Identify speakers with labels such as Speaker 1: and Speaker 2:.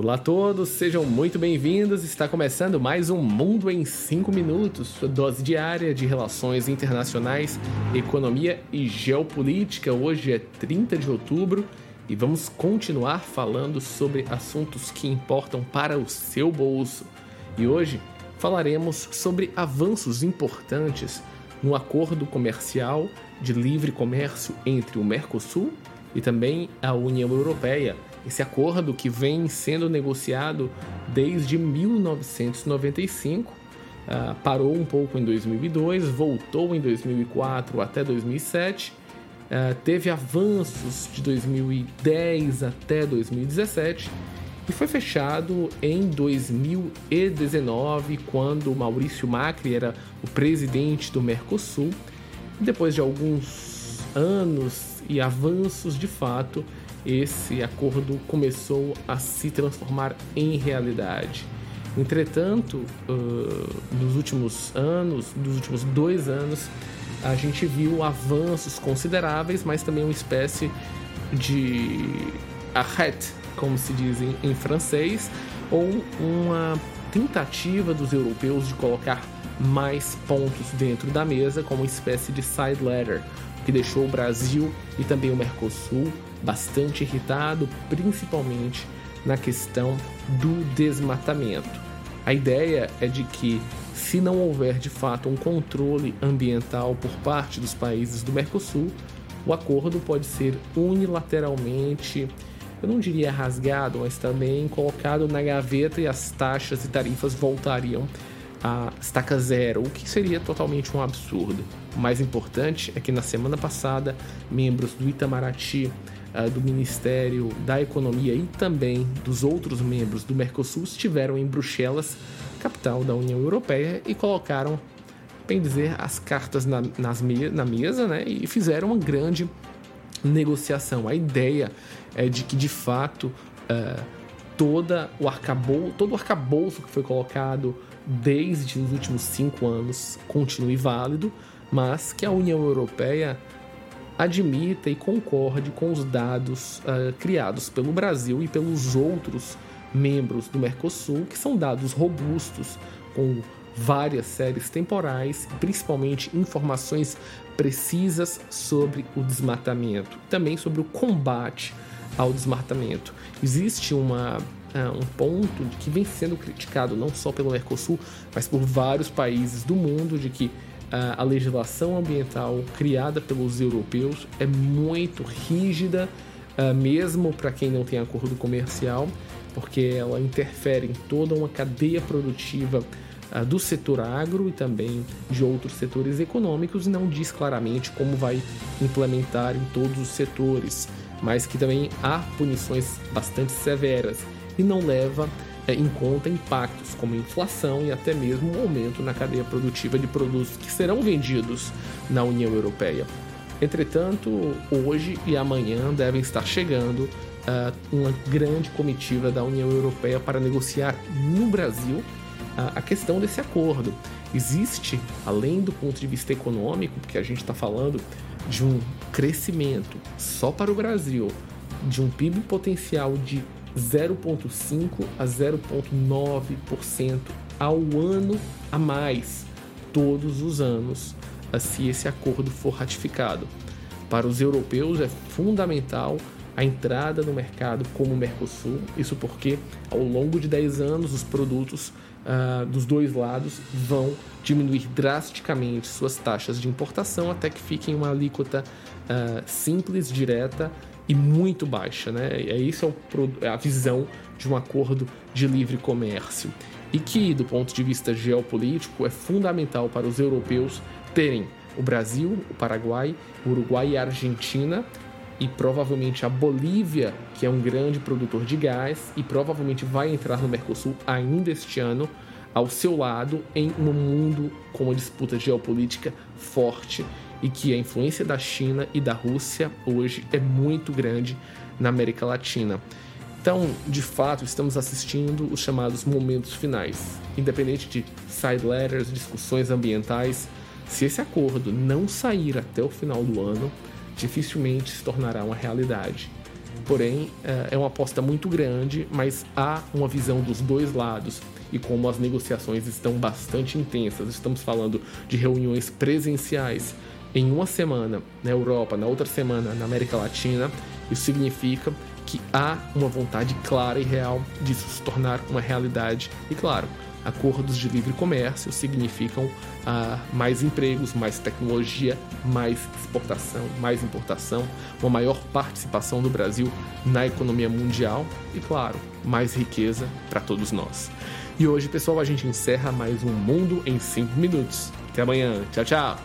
Speaker 1: Olá a todos, sejam muito bem-vindos. Está começando mais um Mundo em 5 Minutos, sua dose diária de relações internacionais, economia e geopolítica. Hoje é 30 de outubro e vamos continuar falando sobre assuntos que importam para o seu bolso. E hoje falaremos sobre avanços importantes no acordo comercial de livre comércio entre o Mercosul e também a União Europeia. Esse acordo que vem sendo negociado desde 1995, uh, ah, parou um pouco em 2002, voltou em 2004 até 2007, uh, ah, teve avanços de 2010 até 2017 e foi fechado em 2019, quando Maurício Macri era o presidente do Mercosul. Depois de alguns anos e avanços, de fato, esse acordo começou a se transformar em realidade. Entretanto, uh, nos últimos anos, nos últimos dois anos, a gente viu avanços consideráveis, mas também uma espécie de arrête como se diz em, em francês, ou uma tentativa dos europeus de colocar mais pontos dentro da mesa, como uma espécie de side ladder, que deixou o Brasil e também o Mercosul bastante irritado, principalmente na questão do desmatamento. A ideia é de que, se não houver de fato um controle ambiental por parte dos países do Mercosul, o acordo pode ser unilateralmente eu não diria rasgado, mas também colocado na gaveta e as taxas e tarifas voltariam a estaca zero, o que seria totalmente um absurdo. O mais importante é que na semana passada, membros do Itamaraty, ah, do Ministério da Economia e também dos outros membros do Mercosul estiveram em Bruxelas, capital da União Europeia, e colocaram, bem dizer, as cartas na, nas me na mesa né, e fizeram uma grande negociação. A ideia é de que, de fato, uh, toda o arcabou, todo o arcabouço que foi colocado desde os últimos cinco anos continue válido, mas que a União Europeia admita e concorde com os dados uh, criados pelo Brasil e pelos outros membros do Mercosul, que são dados robustos, com várias séries temporais, principalmente informações precisas sobre o desmatamento, também sobre o combate ao desmatamento. Existe uma, uh, um ponto de que vem sendo criticado não só pelo Mercosul, mas por vários países do mundo, de que uh, a legislação ambiental criada pelos europeus é muito rígida, uh, mesmo para quem não tem acordo comercial, porque ela interfere em toda uma cadeia produtiva do setor agro e também de outros setores econômicos e não diz claramente como vai implementar em todos os setores mas que também há punições bastante severas e não leva é, em conta impactos como inflação e até mesmo um aumento na cadeia produtiva de produtos que serão vendidos na União Europeia. Entretanto, hoje e amanhã devem estar chegando uh, uma grande comitiva da União Europeia para negociar no Brasil uh, a questão desse acordo. Existe, além do ponto de vista econômico, porque a gente está falando de um crescimento só para o Brasil de um PIB potencial de 0,5 a 0,9% ao ano a mais todos os anos, se esse acordo for ratificado. Para os europeus é fundamental a entrada no mercado como o Mercosul, isso porque ao longo de 10 anos os produtos uh, dos dois lados vão diminuir drasticamente suas taxas de importação até que fiquem uma alíquota uh, simples, direta e muito baixa. Né? É isso é, a visão de um acordo de livre comércio. E que, do ponto de vista geopolítico, é fundamental para os europeus terem o Brasil, o Paraguai, o Uruguai e a Argentina e provavelmente a Bolívia, que é um grande produtor de gás e provavelmente vai entrar no Mercosul ainda este ano, ao seu lado em um mundo com uma disputa geopolítica forte e que a influência da China e da Rússia hoje é muito grande na América Latina. Então, de fato, estamos assistindo os chamados momentos finais. Independente de side letters, discussões ambientais, se esse acordo não sair até o final do ano, dificilmente se tornará uma realidade. Porém, é, é uma aposta muito grande, mas há uma visão dos dois lados. E como as negociações estão bastante intensas, estamos falando de reuniões presenciais em uma semana na Europa, na outra semana na América Latina, isso significa que há uma vontade clara e real disso se tornar uma realidade. E claro, acordos de livre comércio significam ah, mais empregos, mais tecnologia, mais exportação, mais importação, uma maior participação do Brasil na economia mundial e, claro, mais riqueza para todos nós. E hoje, pessoal, a gente encerra mais um Mundo em 5 minutos. Até amanhã. Tchau, tchau.